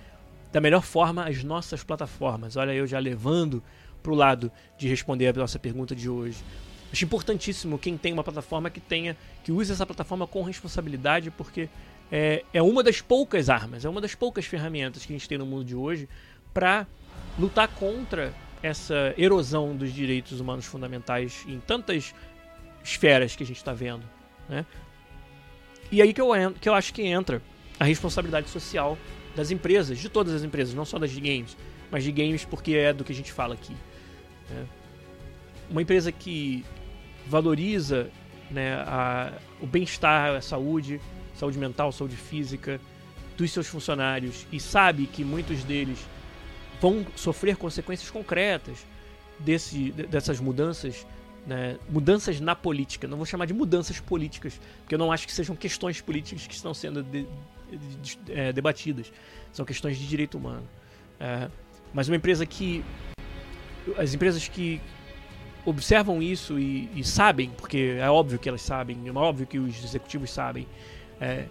da melhor forma as nossas plataformas. Olha, eu já levando para o lado de responder a nossa pergunta de hoje. Acho importantíssimo quem tem uma plataforma que tenha, que use essa plataforma com responsabilidade, porque é, é uma das poucas armas, é uma das poucas ferramentas que a gente tem no mundo de hoje para lutar contra essa erosão dos direitos humanos fundamentais em tantas esferas que a gente está vendo, né? E aí que eu, que eu acho que entra a responsabilidade social das empresas, de todas as empresas, não só das de games, mas de games porque é do que a gente fala aqui. Né? Uma empresa que valoriza né, a, o bem-estar, a saúde, saúde mental, saúde física dos seus funcionários e sabe que muitos deles vão sofrer consequências concretas desse, dessas mudanças, né, mudanças na política. Não vou chamar de mudanças políticas, porque eu não acho que sejam questões políticas que estão sendo de, de, de, é, debatidas. São questões de direito humano. É, mas uma empresa que. As empresas que observam isso e, e, sabem, porque é óbvio que elas sabem, é óbvio que os executivos sabem, é,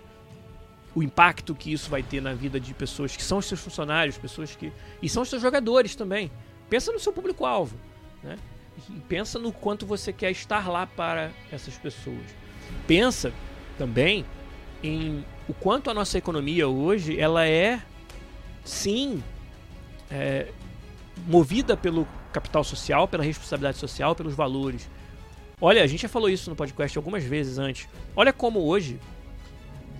o impacto que isso vai ter na vida de pessoas que são os seus funcionários, pessoas que. E são os seus jogadores também. Pensa no seu público-alvo. Né? E pensa no quanto você quer estar lá para essas pessoas. Pensa também em o quanto a nossa economia hoje ela é sim é, movida pelo capital social, pela responsabilidade social, pelos valores. Olha, a gente já falou isso no podcast algumas vezes antes. Olha como hoje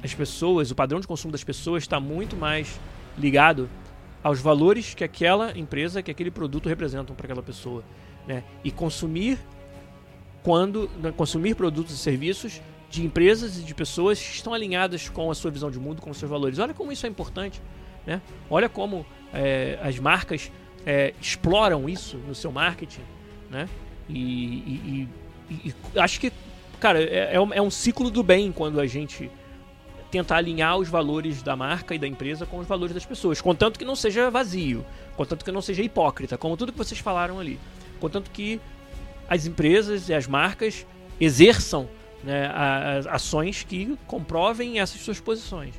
as pessoas, o padrão de consumo das pessoas está muito mais ligado aos valores que aquela empresa, que aquele produto representam para aquela pessoa, né? E consumir quando né, consumir produtos e serviços de empresas e de pessoas que estão alinhadas com a sua visão de mundo, com os seus valores. Olha como isso é importante, né? Olha como é, as marcas é, exploram isso no seu marketing, né? E, e, e, e acho que, cara, é, é, é um ciclo do bem quando a gente tentar alinhar os valores da marca e da empresa com os valores das pessoas, contanto que não seja vazio, contanto que não seja hipócrita, como tudo que vocês falaram ali, contanto que as empresas e as marcas exerçam né, ações que comprovem essas suas posições.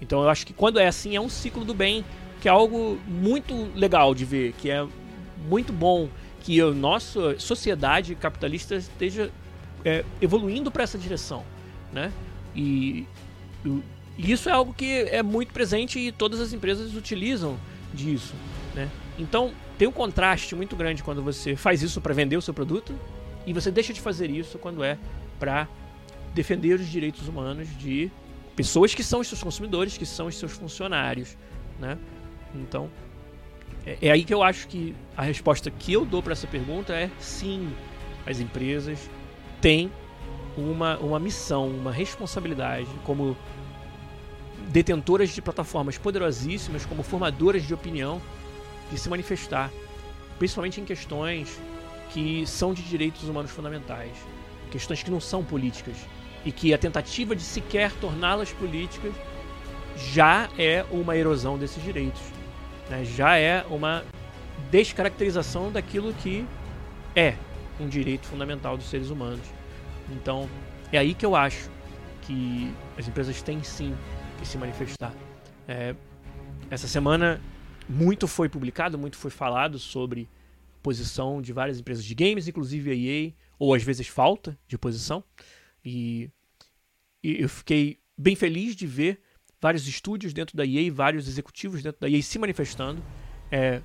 Então eu acho que quando é assim é um ciclo do bem, que é algo muito legal de ver, que é muito bom que a nossa sociedade capitalista esteja é, evoluindo para essa direção, né? E e isso é algo que é muito presente e todas as empresas utilizam disso, né? Então, tem um contraste muito grande quando você faz isso para vender o seu produto e você deixa de fazer isso quando é para defender os direitos humanos de pessoas que são os seus consumidores, que são os seus funcionários, né? Então, é, é aí que eu acho que a resposta que eu dou para essa pergunta é sim, as empresas têm uma, uma missão, uma responsabilidade como detentoras de plataformas poderosíssimas, como formadoras de opinião, de se manifestar, principalmente em questões que são de direitos humanos fundamentais, questões que não são políticas e que a tentativa de sequer torná-las políticas já é uma erosão desses direitos, né? já é uma descaracterização daquilo que é um direito fundamental dos seres humanos. Então, é aí que eu acho que as empresas têm sim que se manifestar. É, essa semana, muito foi publicado, muito foi falado sobre posição de várias empresas de games, inclusive a EA, ou às vezes falta de posição. E, e eu fiquei bem feliz de ver vários estúdios dentro da EA, vários executivos dentro da EA se manifestando, é,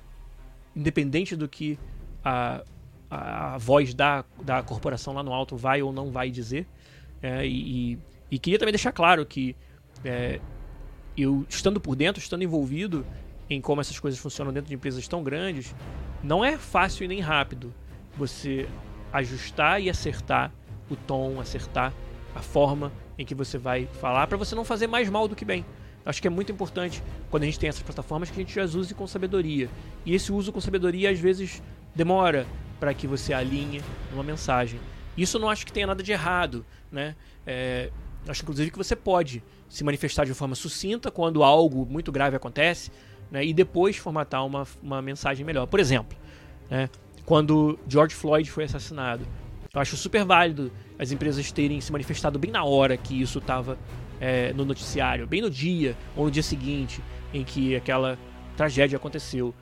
independente do que a, a, voz da, da corporação lá no alto vai ou não vai dizer. É, e, e, queria também deixar claro que é, eu, estando por dentro, estando envolvido em como essas coisas funcionam dentro de empresas tão grandes, não é fácil e nem rápido você ajustar e acertar o tom, acertar a forma em que você vai falar para você não fazer mais mal do que bem. Acho que é muito importante quando a gente tem essas plataformas que a gente as use com sabedoria. E esse uso com sabedoria às vezes demora para que você alinhe uma mensagem. Isso não acho que tenha nada de errado, né? É, acho inclusive que você pode se manifestar de forma sucinta quando algo muito grave acontece, né? E depois formatar uma, uma mensagem melhor. Por exemplo, né? quando George Floyd foi assassinado, eu acho super válido as empresas terem se manifestado bem na hora que isso estava é, no noticiário, bem no dia ou no dia seguinte em que aquela tragédia aconteceu.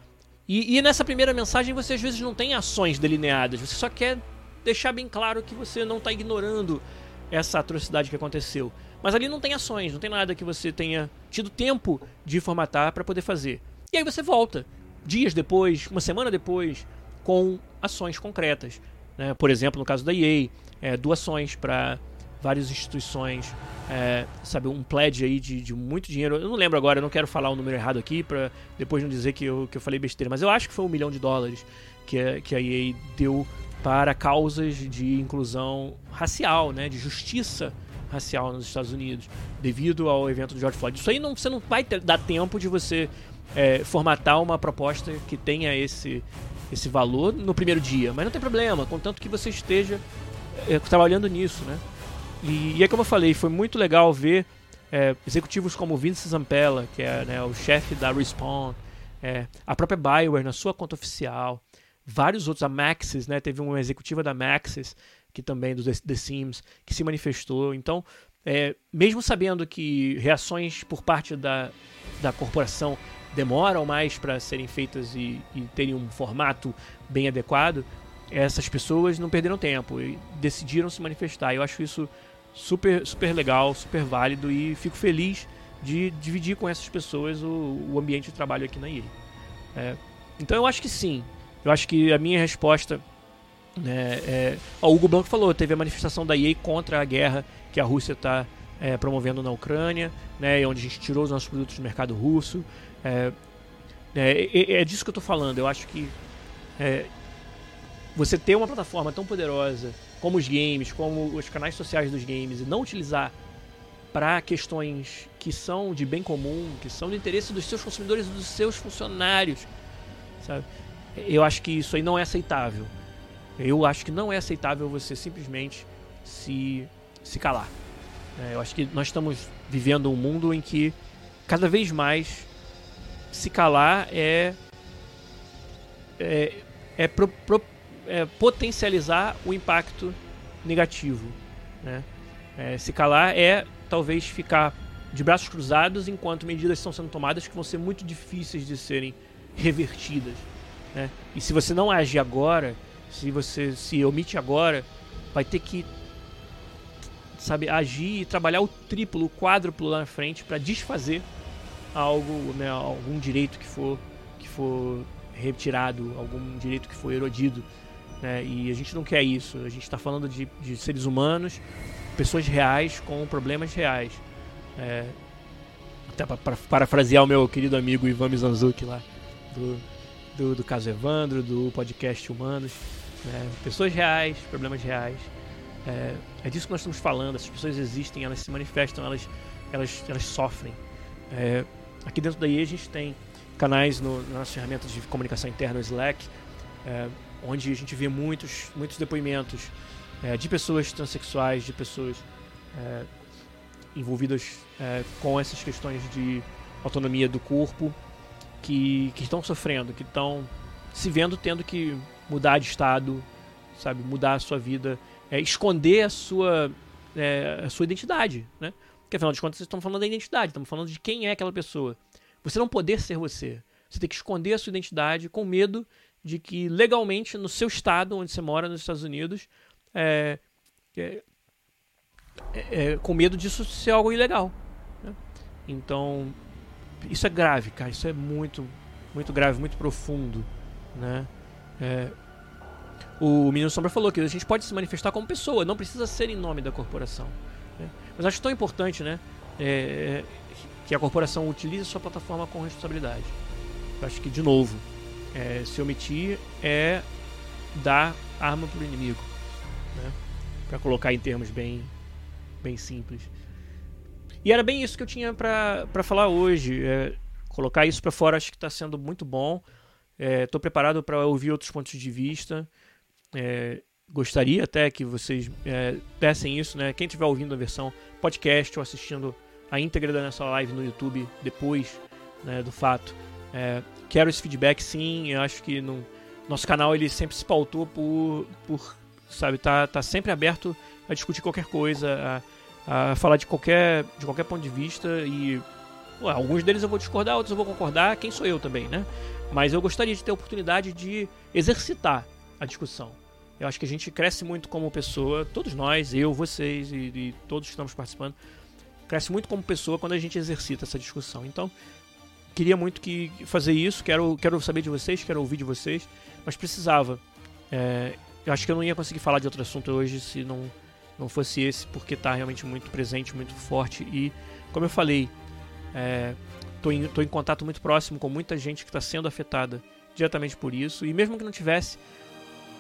E, e, nessa primeira mensagem você às vezes não tem ações delineadas, você só quer deixar bem claro que você não está ignorando essa atrocidade que aconteceu. Mas ali não tem ações, não tem nada que você tenha tido tempo de formatar para poder fazer. E aí você volta, dias depois, uma semana depois, com ações concretas. Né? Por exemplo, no caso da EA, é, doações para várias instituições, é, sabe, um pledge aí de, de, muito dinheiro. Eu não lembro agora, eu não quero falar o número errado aqui para depois não dizer que eu, que eu falei besteira, mas eu acho que foi um milhão de dólares que que a EA deu para causas de inclusão racial, né, de justiça racial nos Estados Unidos, devido ao evento do George Floyd. Isso aí não, você não vai ter, dar tempo de você é, formatar uma proposta que tenha esse, esse valor no primeiro dia, mas não tem problema, contanto que você esteja é, trabalhando nisso, né? E, e é como eu falei, foi muito legal ver é, executivos como Vince Zampella, que é né, o chefe da Respawn, é, a própria Bioware na sua conta oficial, vários outros, a Maxis, né, teve uma executiva da Maxis, que também do The Sims, que se manifestou. Então, é, mesmo sabendo que reações por parte da, da corporação demoram mais para serem feitas e, e terem um formato bem adequado, essas pessoas não perderam tempo e decidiram se manifestar. Eu acho isso super, super legal, super válido e fico feliz de dividir com essas pessoas o, o ambiente de trabalho aqui na EA. É, então eu acho que sim. Eu acho que a minha resposta. Né, é, o Hugo Blanco falou, teve a manifestação da EA contra a guerra que a Rússia está é, promovendo na Ucrânia, né, onde a gente tirou os nossos produtos do mercado russo. É, é, é disso que eu estou falando. Eu acho que é, você ter uma plataforma tão poderosa como os games, como os canais sociais dos games, e não utilizar para questões que são de bem comum, que são do interesse dos seus consumidores e dos seus funcionários, sabe? Eu acho que isso aí não é aceitável. Eu acho que não é aceitável você simplesmente se, se calar. É, eu acho que nós estamos vivendo um mundo em que cada vez mais se calar é é, é, pro, pro, é potencializar o impacto negativo. Né? É, se calar é talvez ficar de braços cruzados enquanto medidas estão sendo tomadas que vão ser muito difíceis de serem revertidas. Né? E se você não agir agora, se você se omite agora, vai ter que sabe agir e trabalhar o triplo, o quádruplo lá na frente para desfazer algo, né, algum direito que for que for retirado, algum direito que for erodido, né? E a gente não quer isso. A gente está falando de, de, seres humanos, pessoas reais com problemas reais. É, até para parafrasear o meu querido amigo Ivan Mizanzuki lá do, do, do caso Evandro, do podcast Humanos. Né? Pessoas reais, problemas reais. É, é, disso que nós estamos falando. Essas pessoas existem, elas se manifestam, elas, elas, elas sofrem. É, aqui dentro da IE a gente tem canais no, nas ferramentas de comunicação interna, o Slack, é, onde a gente vê muitos, muitos depoimentos é, de pessoas transexuais, de pessoas é, envolvidas é, com essas questões de autonomia do corpo, que, que estão sofrendo, que estão se vendo tendo que mudar de estado, sabe, mudar a sua vida, é, esconder a sua, é, a sua identidade, né? Porque afinal de contas vocês estão falando da identidade, estamos falando de quem é aquela pessoa. Você não poder ser você. Você tem que esconder a sua identidade com medo de que legalmente no seu estado, onde você mora, nos Estados Unidos, é, é, é, com medo disso ser algo ilegal. Né? Então, isso é grave, cara. Isso é muito, muito grave, muito profundo, né? É, o Menino Sombra falou que a gente pode se manifestar como pessoa, não precisa ser em nome da corporação. Né? Mas acho tão importante, né? É, que a corporação utilize sua plataforma com responsabilidade. Eu acho que, de novo, é, se omitir é dar arma para o inimigo, né? para colocar em termos bem, bem simples. E era bem isso que eu tinha para falar hoje. É, colocar isso para fora acho que está sendo muito bom. Estou é, preparado para ouvir outros pontos de vista. É, gostaria até que vocês é, dessem isso, né? Quem estiver ouvindo a versão podcast ou assistindo a íntegra da nossa live no YouTube depois né, do fato, é, quero esse feedback sim. Eu acho que no nosso canal ele sempre se pautou por, por sabe, tá, tá sempre aberto a discutir qualquer coisa, a, a falar de qualquer, de qualquer ponto de vista e ué, alguns deles eu vou discordar, outros eu vou concordar. Quem sou eu também, né? Mas eu gostaria de ter a oportunidade de exercitar a discussão. Eu acho que a gente cresce muito como pessoa, todos nós, eu, vocês e, e todos que estamos participando, cresce muito como pessoa quando a gente exercita essa discussão. Então, queria muito que fazer isso, quero, quero saber de vocês, quero ouvir de vocês, mas precisava. É, eu acho que eu não ia conseguir falar de outro assunto hoje se não, não fosse esse, porque está realmente muito presente, muito forte. E, como eu falei, estou é, em, em contato muito próximo com muita gente que está sendo afetada diretamente por isso. E mesmo que não tivesse,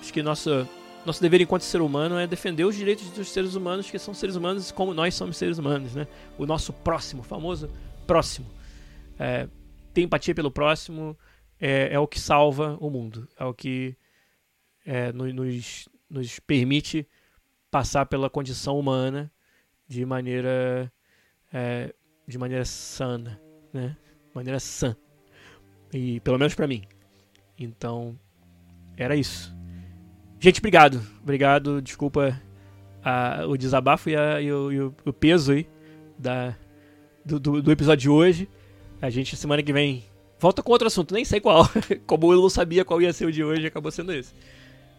acho que nossa, nosso dever enquanto ser humano é defender os direitos dos seres humanos, que são seres humanos como nós somos seres humanos. Né? O nosso próximo, famoso próximo. É, ter empatia pelo próximo é, é, o que salva o mundo. É o que é, nos, nos permite passar pela condição humana de maneira é, de maneira sana, né? Maneira sã. E pelo menos para mim. Então, era isso. Gente, obrigado. Obrigado, desculpa a, o desabafo e, a, e, o, e o, peso aí da, do, do, do, episódio de hoje. A gente, semana que vem, volta com outro assunto, nem sei qual. Como eu não sabia qual ia ser o de hoje, acabou sendo esse.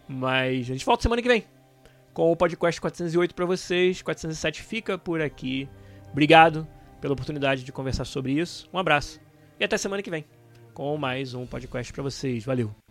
Mas a gente volta semana que vem com o podcast 408 para vocês. 407 fica por aqui. Obrigado pela oportunidade de conversar sobre isso. Um abraço e até semana que vem com mais um podcast para vocês. Valeu.